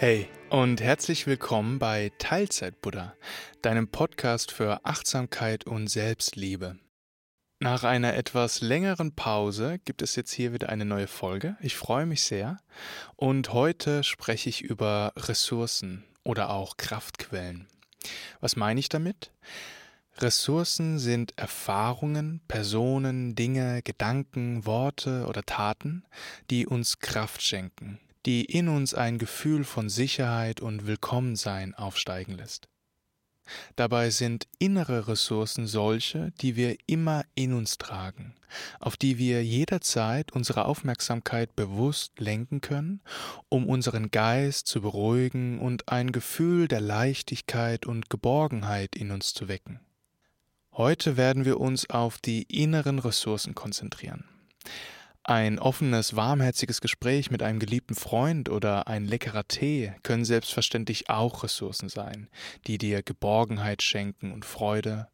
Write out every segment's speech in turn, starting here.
Hey und herzlich willkommen bei Teilzeit Buddha, deinem Podcast für Achtsamkeit und Selbstliebe. Nach einer etwas längeren Pause gibt es jetzt hier wieder eine neue Folge. Ich freue mich sehr und heute spreche ich über Ressourcen oder auch Kraftquellen. Was meine ich damit? Ressourcen sind Erfahrungen, Personen, Dinge, Gedanken, Worte oder Taten, die uns Kraft schenken, die in uns ein Gefühl von Sicherheit und Willkommensein aufsteigen lässt. Dabei sind innere Ressourcen solche, die wir immer in uns tragen, auf die wir jederzeit unsere Aufmerksamkeit bewusst lenken können, um unseren Geist zu beruhigen und ein Gefühl der Leichtigkeit und Geborgenheit in uns zu wecken. Heute werden wir uns auf die inneren Ressourcen konzentrieren. Ein offenes, warmherziges Gespräch mit einem geliebten Freund oder ein leckerer Tee können selbstverständlich auch Ressourcen sein, die dir Geborgenheit schenken und Freude,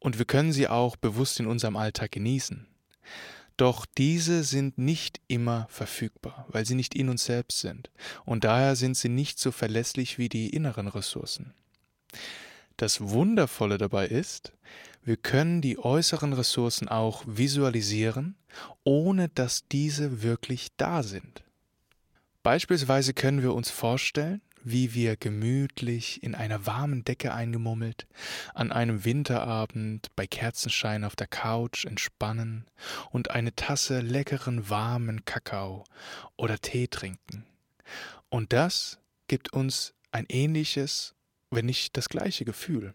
und wir können sie auch bewusst in unserem Alltag genießen. Doch diese sind nicht immer verfügbar, weil sie nicht in uns selbst sind, und daher sind sie nicht so verlässlich wie die inneren Ressourcen. Das Wundervolle dabei ist, wir können die äußeren Ressourcen auch visualisieren, ohne dass diese wirklich da sind. Beispielsweise können wir uns vorstellen, wie wir gemütlich in einer warmen Decke eingemummelt an einem Winterabend bei Kerzenschein auf der Couch entspannen und eine Tasse leckeren warmen Kakao oder Tee trinken. Und das gibt uns ein ähnliches, wenn nicht das gleiche Gefühl.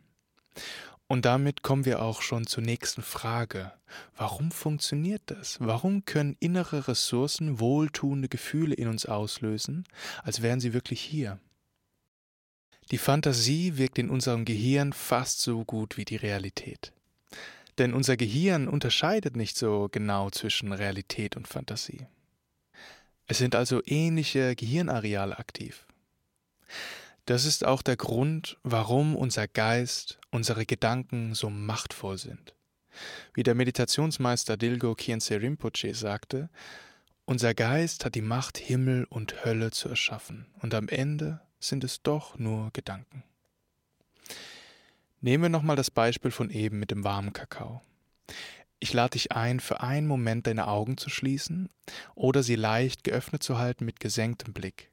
Und damit kommen wir auch schon zur nächsten Frage. Warum funktioniert das? Warum können innere Ressourcen wohltuende Gefühle in uns auslösen, als wären sie wirklich hier? Die Fantasie wirkt in unserem Gehirn fast so gut wie die Realität. Denn unser Gehirn unterscheidet nicht so genau zwischen Realität und Fantasie. Es sind also ähnliche Gehirnareale aktiv. Das ist auch der Grund, warum unser Geist, unsere Gedanken so machtvoll sind. Wie der Meditationsmeister Dilgo Khyentse Rinpoche sagte, unser Geist hat die Macht, Himmel und Hölle zu erschaffen, und am Ende sind es doch nur Gedanken. Nehmen wir nochmal das Beispiel von eben mit dem warmen Kakao. Ich lade dich ein, für einen Moment deine Augen zu schließen oder sie leicht geöffnet zu halten mit gesenktem Blick,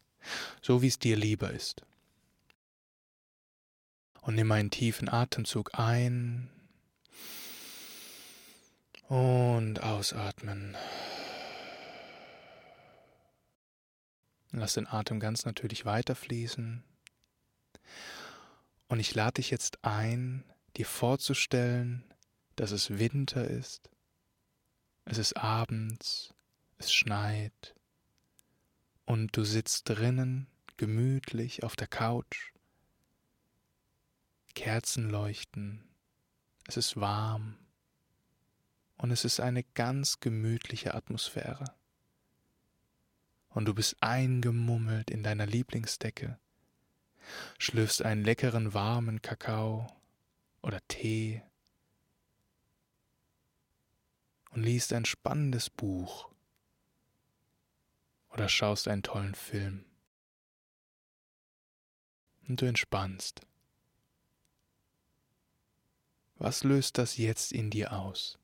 so wie es dir lieber ist. Und nimm einen tiefen Atemzug ein und ausatmen. Lass den Atem ganz natürlich weiterfließen. Und ich lade dich jetzt ein, dir vorzustellen, dass es Winter ist, es ist abends, es schneit und du sitzt drinnen gemütlich auf der Couch Kerzen leuchten, es ist warm und es ist eine ganz gemütliche Atmosphäre. Und du bist eingemummelt in deiner Lieblingsdecke, schlürfst einen leckeren warmen Kakao oder Tee und liest ein spannendes Buch oder schaust einen tollen Film. Und du entspannst. Was löst das jetzt in dir aus?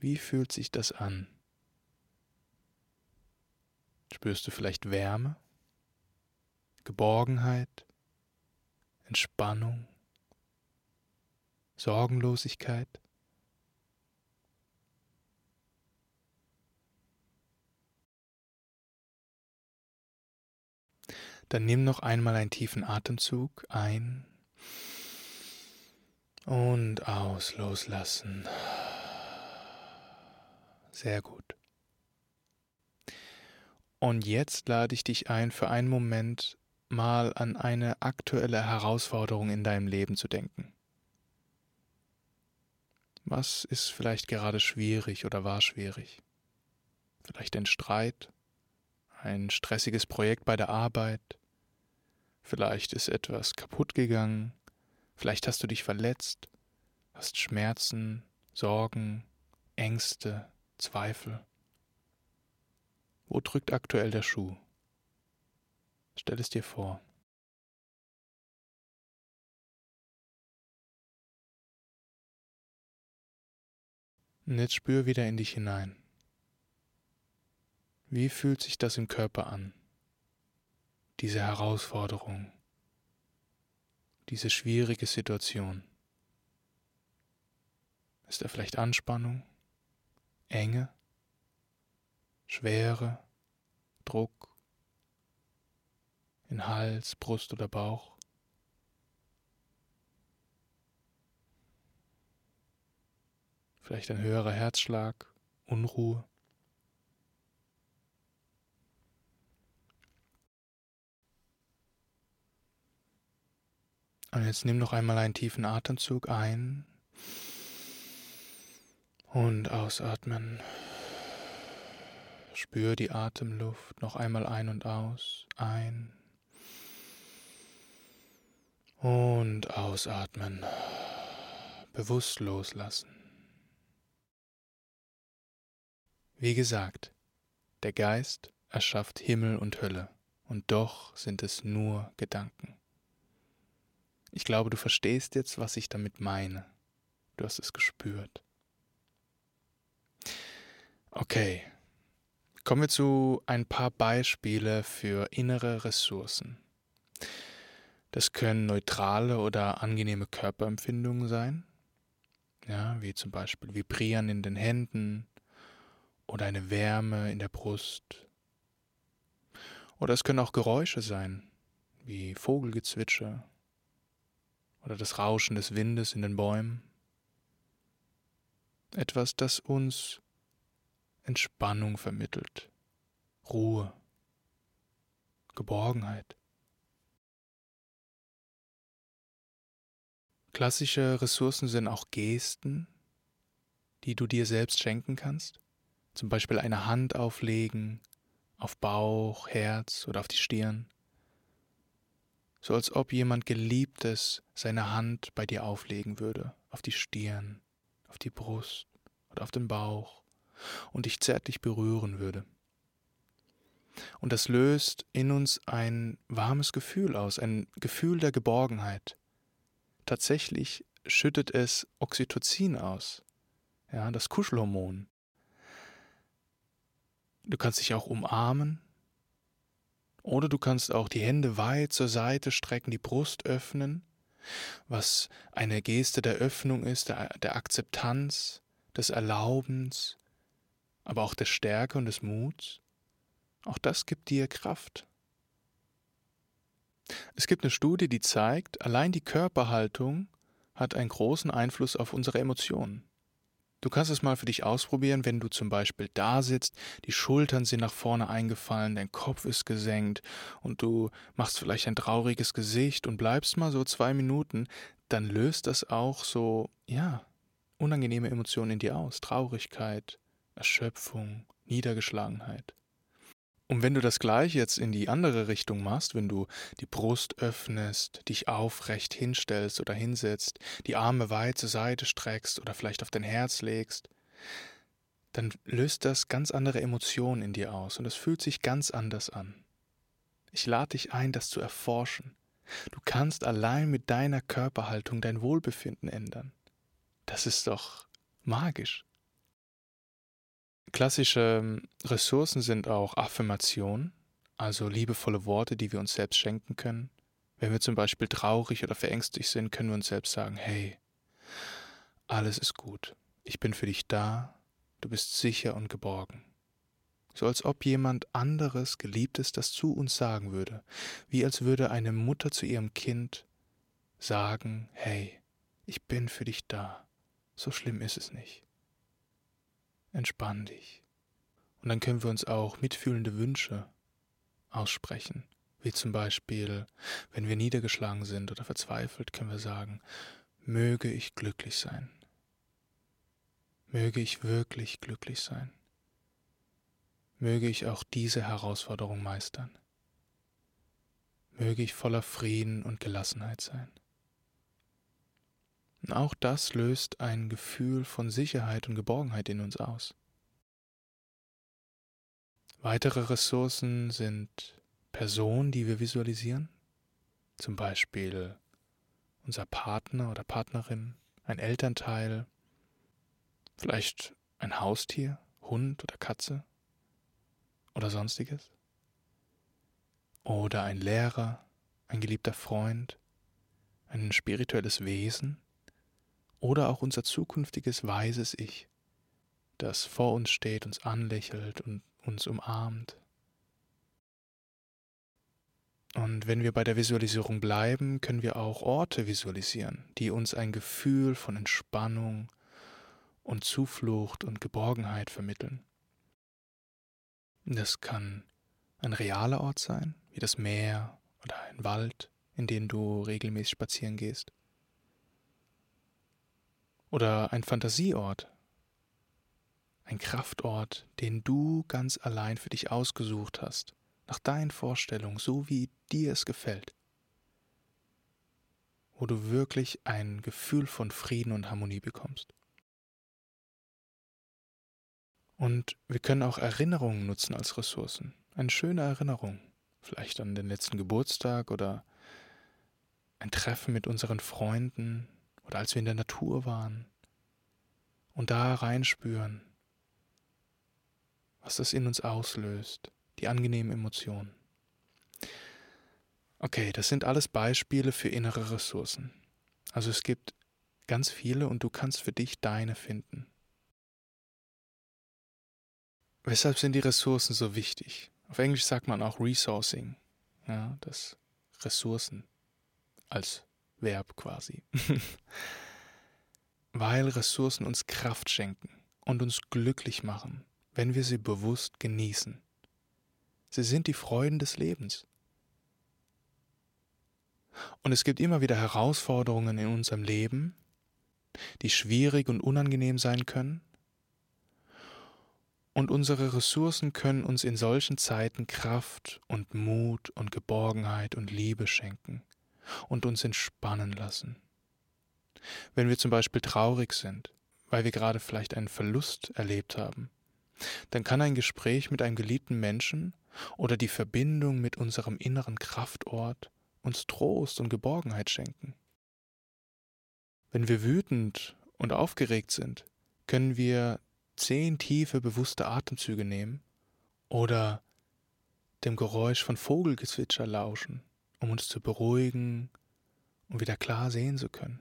Wie fühlt sich das an? Spürst du vielleicht Wärme, Geborgenheit, Entspannung, Sorgenlosigkeit? Dann nimm noch einmal einen tiefen Atemzug ein und aus loslassen. Sehr gut. Und jetzt lade ich dich ein, für einen Moment mal an eine aktuelle Herausforderung in deinem Leben zu denken. Was ist vielleicht gerade schwierig oder war schwierig? Vielleicht ein Streit, ein stressiges Projekt bei der Arbeit, vielleicht ist etwas kaputt gegangen, Vielleicht hast du dich verletzt, hast Schmerzen, Sorgen, Ängste, Zweifel. Wo drückt aktuell der Schuh? Stell es dir vor. Und jetzt spür wieder in dich hinein. Wie fühlt sich das im Körper an? Diese Herausforderung, diese schwierige Situation. Ist da vielleicht Anspannung, Enge, Schwere, Druck in Hals, Brust oder Bauch? Vielleicht ein höherer Herzschlag, Unruhe. Und jetzt nimm noch einmal einen tiefen Atemzug ein und ausatmen. Spür die Atemluft noch einmal ein und aus. Ein und ausatmen. Bewusst loslassen. Wie gesagt, der Geist erschafft Himmel und Hölle, und doch sind es nur Gedanken. Ich glaube, du verstehst jetzt, was ich damit meine. Du hast es gespürt. Okay, kommen wir zu ein paar Beispiele für innere Ressourcen. Das können neutrale oder angenehme Körperempfindungen sein, ja, wie zum Beispiel Vibrieren in den Händen, oder eine Wärme in der Brust. Oder es können auch Geräusche sein, wie Vogelgezwitscher oder das Rauschen des Windes in den Bäumen. Etwas, das uns Entspannung vermittelt, Ruhe, Geborgenheit. Klassische Ressourcen sind auch Gesten, die du dir selbst schenken kannst. Zum Beispiel eine Hand auflegen auf Bauch, Herz oder auf die Stirn. So als ob jemand Geliebtes seine Hand bei dir auflegen würde, auf die Stirn, auf die Brust oder auf den Bauch und dich zärtlich berühren würde. Und das löst in uns ein warmes Gefühl aus, ein Gefühl der Geborgenheit. Tatsächlich schüttet es Oxytocin aus, ja, das Kuschelhormon. Du kannst dich auch umarmen. Oder du kannst auch die Hände weit zur Seite strecken, die Brust öffnen, was eine Geste der Öffnung ist, der, der Akzeptanz, des Erlaubens, aber auch der Stärke und des Muts. Auch das gibt dir Kraft. Es gibt eine Studie, die zeigt, allein die Körperhaltung hat einen großen Einfluss auf unsere Emotionen. Du kannst es mal für dich ausprobieren, wenn du zum Beispiel da sitzt, die Schultern sind nach vorne eingefallen, dein Kopf ist gesenkt und du machst vielleicht ein trauriges Gesicht und bleibst mal so zwei Minuten, dann löst das auch so, ja, unangenehme Emotionen in dir aus. Traurigkeit, Erschöpfung, Niedergeschlagenheit. Und wenn du das gleich jetzt in die andere Richtung machst, wenn du die Brust öffnest, dich aufrecht hinstellst oder hinsetzt, die Arme weit zur Seite streckst oder vielleicht auf dein Herz legst, dann löst das ganz andere Emotionen in dir aus und es fühlt sich ganz anders an. Ich lade dich ein, das zu erforschen. Du kannst allein mit deiner Körperhaltung dein Wohlbefinden ändern. Das ist doch magisch. Klassische ähm, Ressourcen sind auch Affirmation, also liebevolle Worte, die wir uns selbst schenken können. Wenn wir zum Beispiel traurig oder verängstigt sind, können wir uns selbst sagen, hey, alles ist gut, ich bin für dich da, du bist sicher und geborgen. So als ob jemand anderes, Geliebtes, das zu uns sagen würde, wie als würde eine Mutter zu ihrem Kind sagen, hey, ich bin für dich da, so schlimm ist es nicht entspann dich. Und dann können wir uns auch mitfühlende Wünsche aussprechen, wie zum Beispiel, wenn wir niedergeschlagen sind oder verzweifelt, können wir sagen, möge ich glücklich sein. Möge ich wirklich glücklich sein. Möge ich auch diese Herausforderung meistern. Möge ich voller Frieden und Gelassenheit sein. Und auch das löst ein Gefühl von Sicherheit und Geborgenheit in uns aus. Weitere Ressourcen sind Person, die wir visualisieren, zum Beispiel unser Partner oder Partnerin, ein Elternteil, vielleicht ein Haustier, Hund oder Katze oder sonstiges? Oder ein Lehrer, ein geliebter Freund, ein spirituelles Wesen oder auch unser zukünftiges weises Ich, das vor uns steht, uns anlächelt und uns umarmt. Und wenn wir bei der Visualisierung bleiben, können wir auch Orte visualisieren, die uns ein Gefühl von Entspannung und Zuflucht und Geborgenheit vermitteln. Das kann ein realer Ort sein, wie das Meer oder ein Wald, in den du regelmäßig spazieren gehst. Oder ein Fantasieort, ein Kraftort, den du ganz allein für dich ausgesucht hast, nach deinen Vorstellungen, so wie dir es gefällt, wo du wirklich ein Gefühl von Frieden und Harmonie bekommst. Und wir können auch Erinnerungen nutzen als Ressourcen. Eine schöne Erinnerung, vielleicht an den letzten Geburtstag oder ein Treffen mit unseren Freunden oder als wir in der Natur waren und da reinspüren, was das in uns auslöst, die angenehmen Emotionen. Okay, das sind alles Beispiele für innere Ressourcen. Also es gibt ganz viele und du kannst für dich deine finden. Weshalb sind die Ressourcen so wichtig? Auf Englisch sagt man auch Resourcing, ja, das Ressourcen als Verb quasi. Weil Ressourcen uns Kraft schenken und uns glücklich machen, wenn wir sie bewusst genießen. Sie sind die Freuden des Lebens. Und es gibt immer wieder Herausforderungen in unserem Leben, die schwierig und unangenehm sein können. Und unsere Ressourcen können uns in solchen Zeiten Kraft und Mut und Geborgenheit und Liebe schenken und uns entspannen lassen. Wenn wir zum Beispiel traurig sind, weil wir gerade vielleicht einen Verlust erlebt haben, dann kann ein Gespräch mit einem geliebten Menschen oder die Verbindung mit unserem inneren Kraftort uns Trost und Geborgenheit schenken. Wenn wir wütend und aufgeregt sind, können wir zehn tiefe, bewusste Atemzüge nehmen oder dem Geräusch von Vogelgezwitscher lauschen, um uns zu beruhigen und wieder klar sehen zu können.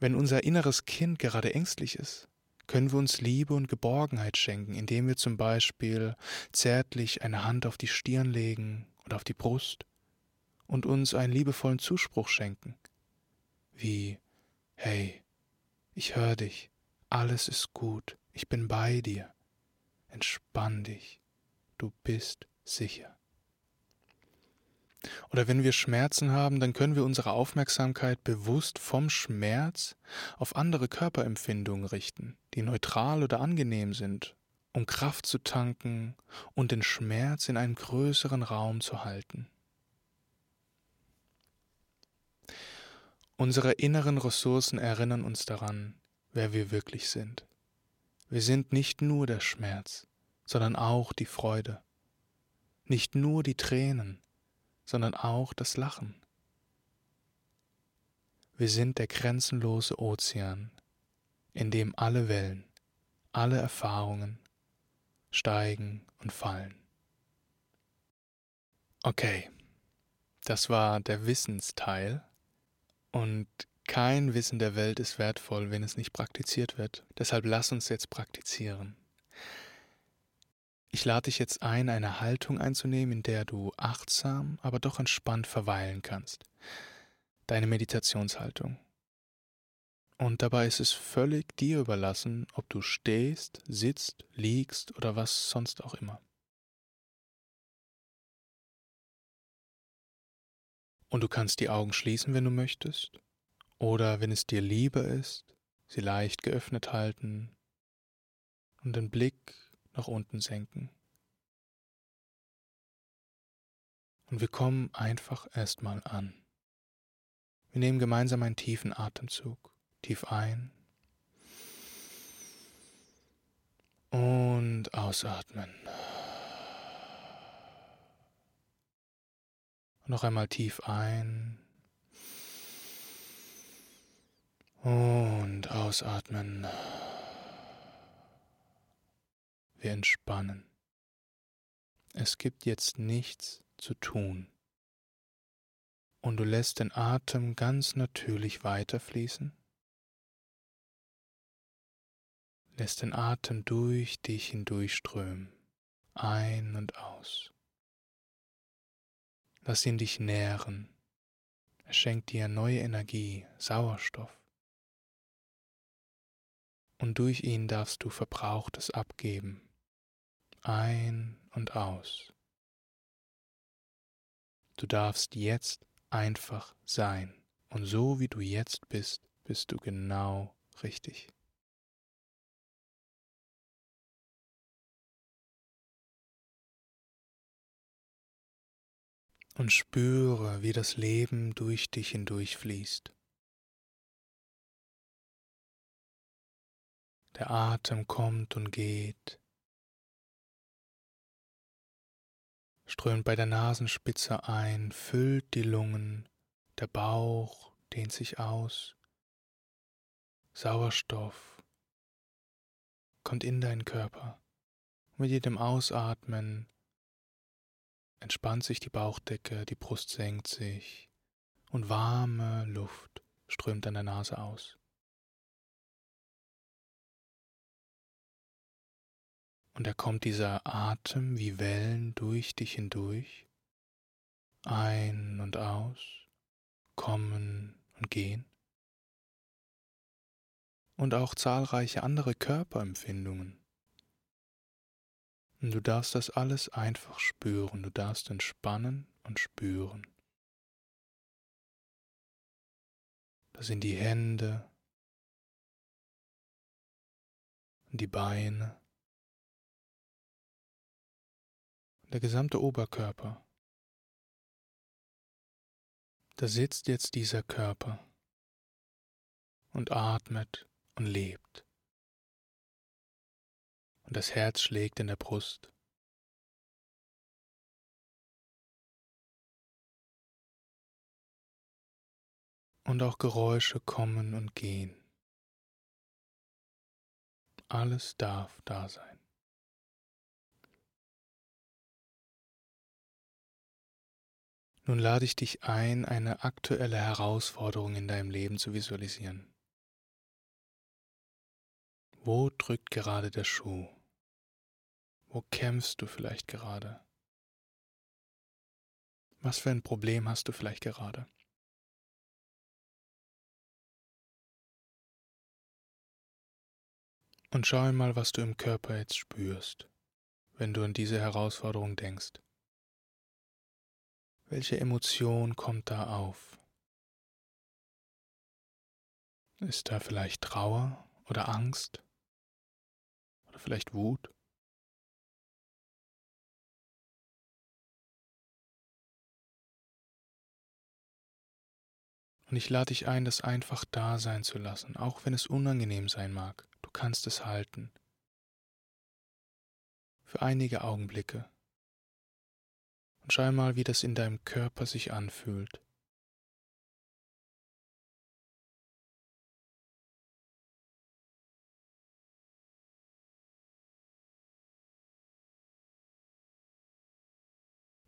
Wenn unser inneres Kind gerade ängstlich ist, können wir uns Liebe und Geborgenheit schenken, indem wir zum Beispiel zärtlich eine Hand auf die Stirn legen oder auf die Brust und uns einen liebevollen Zuspruch schenken, wie Hey, ich höre dich, alles ist gut, ich bin bei dir, entspann dich, du bist sicher. Oder wenn wir Schmerzen haben, dann können wir unsere Aufmerksamkeit bewusst vom Schmerz auf andere Körperempfindungen richten, die neutral oder angenehm sind, um Kraft zu tanken und den Schmerz in einem größeren Raum zu halten. Unsere inneren Ressourcen erinnern uns daran, wer wir wirklich sind. Wir sind nicht nur der Schmerz, sondern auch die Freude, nicht nur die Tränen, sondern auch das Lachen. Wir sind der grenzenlose Ozean, in dem alle Wellen, alle Erfahrungen steigen und fallen. Okay, das war der Wissensteil und kein Wissen der Welt ist wertvoll, wenn es nicht praktiziert wird. Deshalb lass uns jetzt praktizieren. Ich lade dich jetzt ein, eine Haltung einzunehmen, in der du achtsam, aber doch entspannt verweilen kannst. Deine Meditationshaltung. Und dabei ist es völlig dir überlassen, ob du stehst, sitzt, liegst oder was sonst auch immer. Und du kannst die Augen schließen, wenn du möchtest, oder wenn es dir lieber ist, sie leicht geöffnet halten und den Blick nach unten senken. Und wir kommen einfach erstmal an. Wir nehmen gemeinsam einen tiefen Atemzug, tief ein und ausatmen. Noch einmal tief ein und ausatmen. Wir entspannen. Es gibt jetzt nichts zu tun. Und du lässt den Atem ganz natürlich weiterfließen. Lässt den Atem durch dich hindurchströmen, ein und aus. Lass ihn dich nähren. Er schenkt dir neue Energie, Sauerstoff. Und durch ihn darfst du Verbrauchtes abgeben, ein und aus. Du darfst jetzt einfach sein. Und so wie du jetzt bist, bist du genau richtig. Und spüre, wie das Leben durch dich hindurchfließt. Der Atem kommt und geht. Strömt bei der Nasenspitze ein, füllt die Lungen, der Bauch dehnt sich aus, Sauerstoff kommt in deinen Körper. Mit jedem Ausatmen entspannt sich die Bauchdecke, die Brust senkt sich und warme Luft strömt an der Nase aus. Und da kommt dieser Atem wie Wellen durch dich hindurch, ein und aus, kommen und gehen. Und auch zahlreiche andere Körperempfindungen. Und du darfst das alles einfach spüren, du darfst entspannen und spüren. Das sind die Hände und die Beine der gesamte Oberkörper. Da sitzt jetzt dieser Körper und atmet und lebt. Und das Herz schlägt in der Brust. Und auch Geräusche kommen und gehen. Alles darf da sein. Nun lade ich dich ein, eine aktuelle Herausforderung in deinem Leben zu visualisieren. Wo drückt gerade der Schuh? Wo kämpfst du vielleicht gerade? Was für ein Problem hast du vielleicht gerade? Und schau einmal, was du im Körper jetzt spürst, wenn du an diese Herausforderung denkst. Welche Emotion kommt da auf? Ist da vielleicht Trauer oder Angst oder vielleicht Wut? Und ich lade dich ein, das einfach da sein zu lassen, auch wenn es unangenehm sein mag. Du kannst es halten. Für einige Augenblicke. Und schau mal, wie das in deinem Körper sich anfühlt.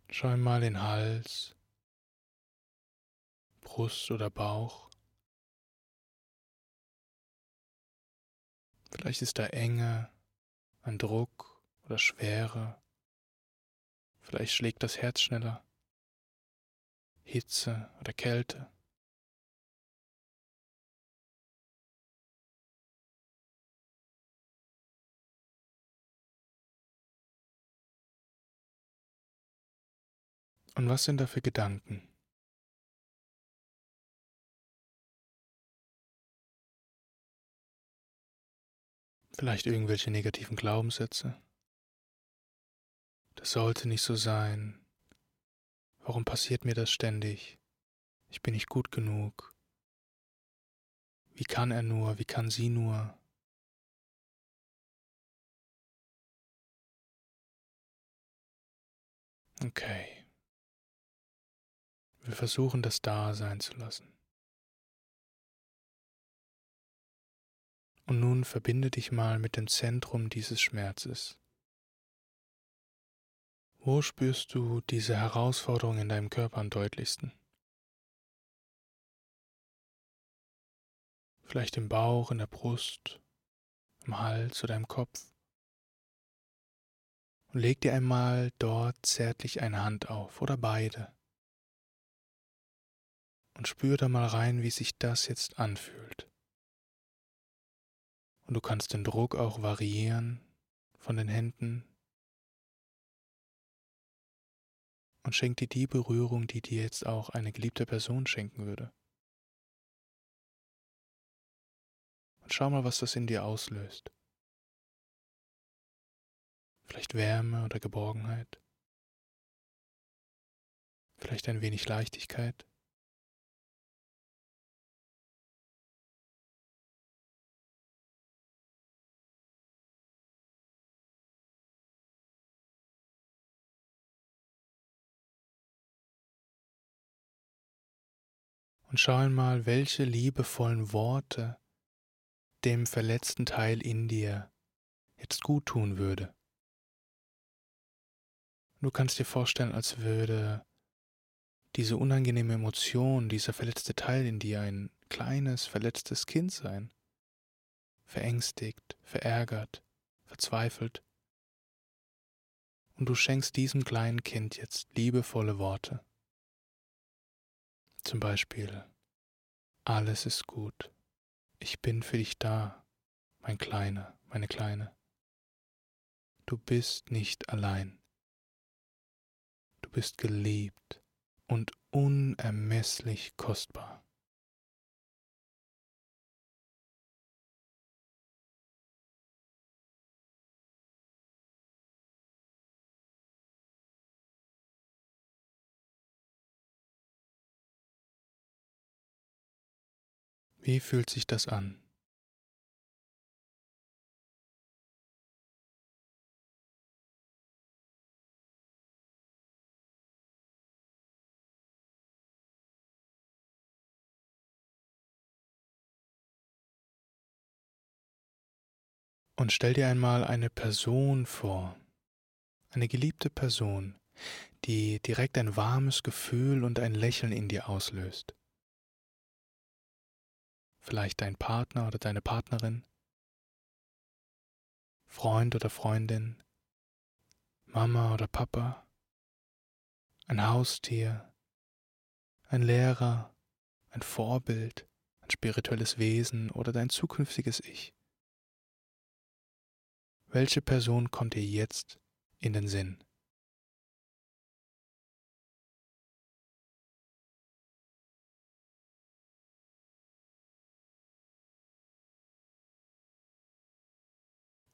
Schau mal den Hals, Brust oder Bauch. Vielleicht ist da Enge, ein Druck oder Schwere. Vielleicht schlägt das Herz schneller. Hitze oder Kälte. Und was sind da für Gedanken? Vielleicht irgendwelche negativen Glaubenssätze? Das sollte nicht so sein. Warum passiert mir das ständig? Ich bin nicht gut genug. Wie kann er nur? Wie kann sie nur? Okay. Wir versuchen, das da sein zu lassen. Und nun verbinde dich mal mit dem Zentrum dieses Schmerzes. Wo spürst du diese Herausforderung in deinem Körper am deutlichsten? Vielleicht im Bauch, in der Brust, im Hals oder im Kopf. Und leg dir einmal dort zärtlich eine Hand auf oder beide. Und spür da mal rein, wie sich das jetzt anfühlt. Und du kannst den Druck auch variieren von den Händen. Und schenk dir die Berührung, die dir jetzt auch eine geliebte Person schenken würde. Und schau mal, was das in dir auslöst. Vielleicht Wärme oder Geborgenheit. Vielleicht ein wenig Leichtigkeit. Und schau einmal, welche liebevollen Worte dem verletzten Teil in dir jetzt gut tun würde. Du kannst dir vorstellen, als würde diese unangenehme Emotion, dieser verletzte Teil in dir ein kleines, verletztes Kind sein. Verängstigt, verärgert, verzweifelt. Und du schenkst diesem kleinen Kind jetzt liebevolle Worte. Zum Beispiel, alles ist gut, ich bin für dich da, mein Kleiner, meine Kleine. Du bist nicht allein. Du bist geliebt und unermesslich kostbar. Wie fühlt sich das an? Und stell dir einmal eine Person vor, eine geliebte Person, die direkt ein warmes Gefühl und ein Lächeln in dir auslöst vielleicht dein Partner oder deine Partnerin, Freund oder Freundin, Mama oder Papa, ein Haustier, ein Lehrer, ein Vorbild, ein spirituelles Wesen oder dein zukünftiges Ich. Welche Person kommt dir jetzt in den Sinn?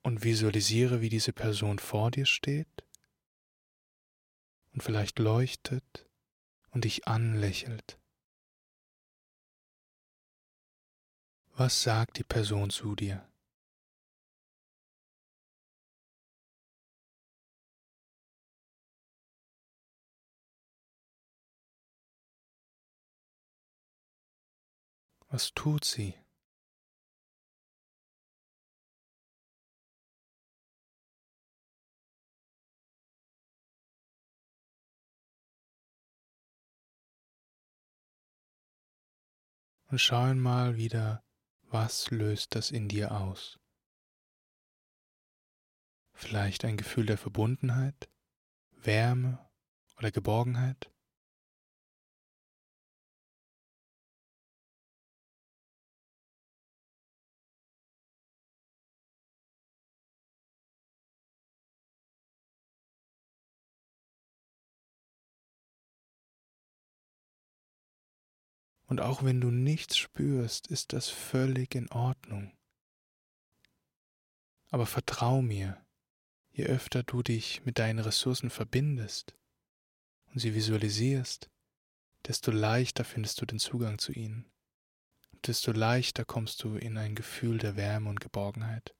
Und visualisiere, wie diese Person vor dir steht und vielleicht leuchtet und dich anlächelt. Was sagt die Person zu dir? Was tut sie? Und schau einmal wieder, was löst das in dir aus. Vielleicht ein Gefühl der Verbundenheit, Wärme oder Geborgenheit? Und auch wenn du nichts spürst, ist das völlig in Ordnung. Aber vertrau mir, je öfter du dich mit deinen Ressourcen verbindest und sie visualisierst, desto leichter findest du den Zugang zu ihnen. Und desto leichter kommst du in ein Gefühl der Wärme und Geborgenheit.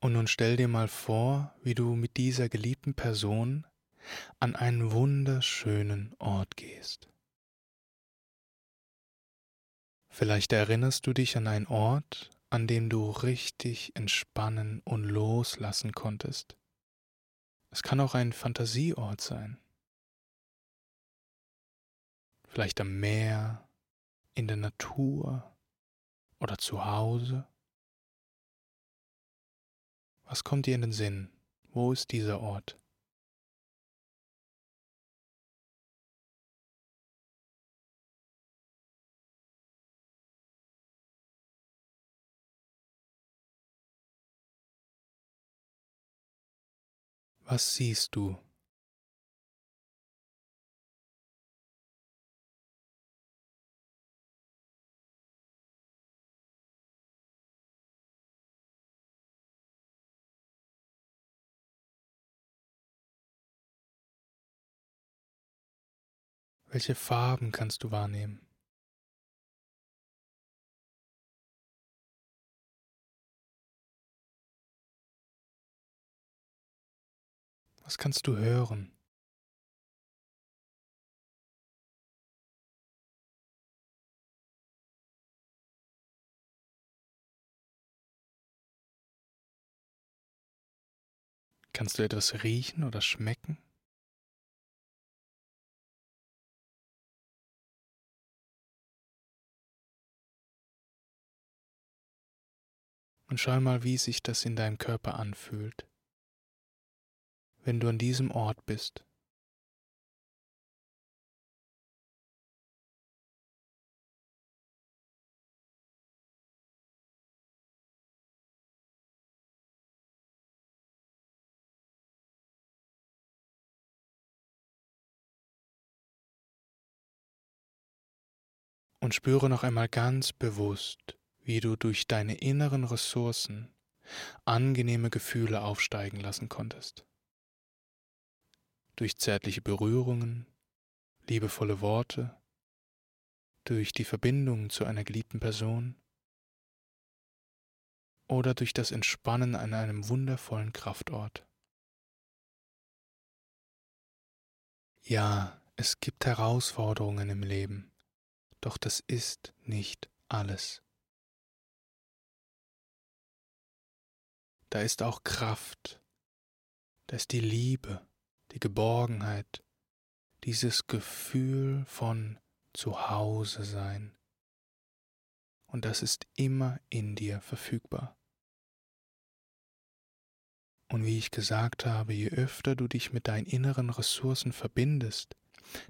Und nun stell dir mal vor, wie du mit dieser geliebten Person an einen wunderschönen Ort gehst. Vielleicht erinnerst du dich an einen Ort, an dem du richtig entspannen und loslassen konntest. Es kann auch ein Fantasieort sein. Vielleicht am Meer, in der Natur oder zu Hause. Was kommt dir in den Sinn? Wo ist dieser Ort? Was siehst du? Welche Farben kannst du wahrnehmen? Was kannst du hören? Kannst du etwas riechen oder schmecken? Und schau mal, wie sich das in deinem Körper anfühlt, wenn du an diesem Ort bist. Und spüre noch einmal ganz bewusst, wie du durch deine inneren Ressourcen angenehme Gefühle aufsteigen lassen konntest. Durch zärtliche Berührungen, liebevolle Worte, durch die Verbindung zu einer geliebten Person oder durch das Entspannen an einem wundervollen Kraftort. Ja, es gibt Herausforderungen im Leben, doch das ist nicht alles. da ist auch Kraft, da ist die Liebe, die Geborgenheit, dieses Gefühl von Zuhause sein. Und das ist immer in dir verfügbar. Und wie ich gesagt habe, je öfter du dich mit deinen inneren Ressourcen verbindest,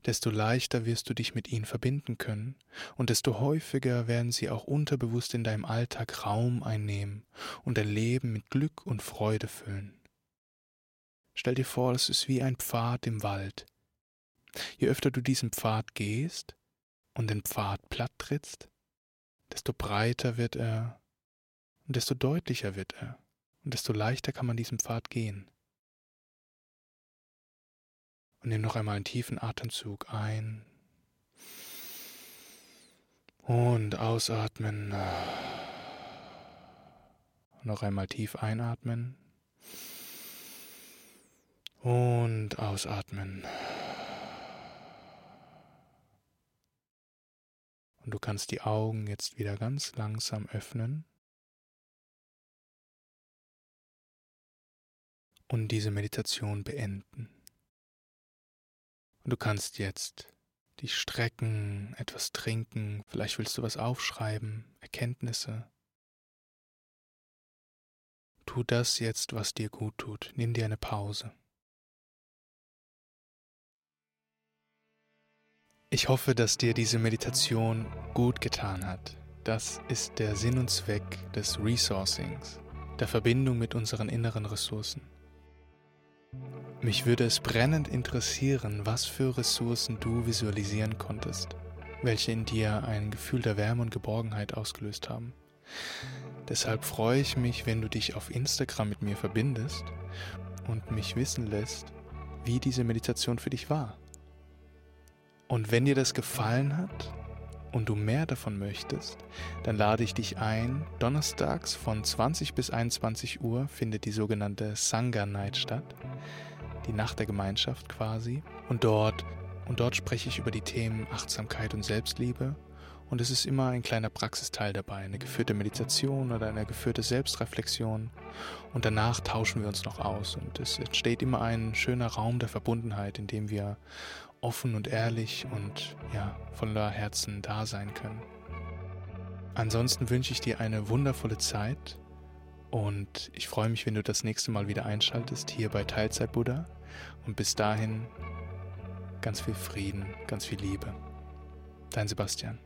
desto leichter wirst du dich mit ihnen verbinden können und desto häufiger werden sie auch unterbewusst in deinem Alltag Raum einnehmen und dein Leben mit Glück und Freude füllen. Stell dir vor, es ist wie ein Pfad im Wald. Je öfter du diesen Pfad gehst und den Pfad platt trittst, desto breiter wird er und desto deutlicher wird er und desto leichter kann man diesen Pfad gehen. Und nimm noch einmal einen tiefen Atemzug ein. Und ausatmen. Noch einmal tief einatmen. Und ausatmen. Und du kannst die Augen jetzt wieder ganz langsam öffnen. Und diese Meditation beenden. Und du kannst jetzt dich strecken, etwas trinken, vielleicht willst du was aufschreiben, Erkenntnisse. Tu das jetzt, was dir gut tut. Nimm dir eine Pause. Ich hoffe, dass dir diese Meditation gut getan hat. Das ist der Sinn und Zweck des Resourcings, der Verbindung mit unseren inneren Ressourcen. Mich würde es brennend interessieren, was für Ressourcen du visualisieren konntest, welche in dir ein Gefühl der Wärme und Geborgenheit ausgelöst haben. Deshalb freue ich mich, wenn du dich auf Instagram mit mir verbindest und mich wissen lässt, wie diese Meditation für dich war. Und wenn dir das gefallen hat und du mehr davon möchtest, dann lade ich dich ein. Donnerstags von 20 bis 21 Uhr findet die sogenannte Sangha Night statt. die Nacht der Gemeinschaft quasi. Und dort, und dort spreche ich über die Themen Achtsamkeit und Selbstliebe. Und es ist immer ein kleiner Praxisteil dabei, eine geführte Meditation oder eine geführte Selbstreflexion. Und danach tauschen wir uns noch aus. Und es entsteht immer ein schöner Raum der Verbundenheit, in dem wir offen und ehrlich und ja, voller Herzen da sein können. Ansonsten wünsche ich dir eine wundervolle Zeit und ich freue mich, wenn du das nächste Mal wieder einschaltest hier bei Teilzeit Buddha. Und bis dahin ganz viel Frieden, ganz viel Liebe. Dein Sebastian.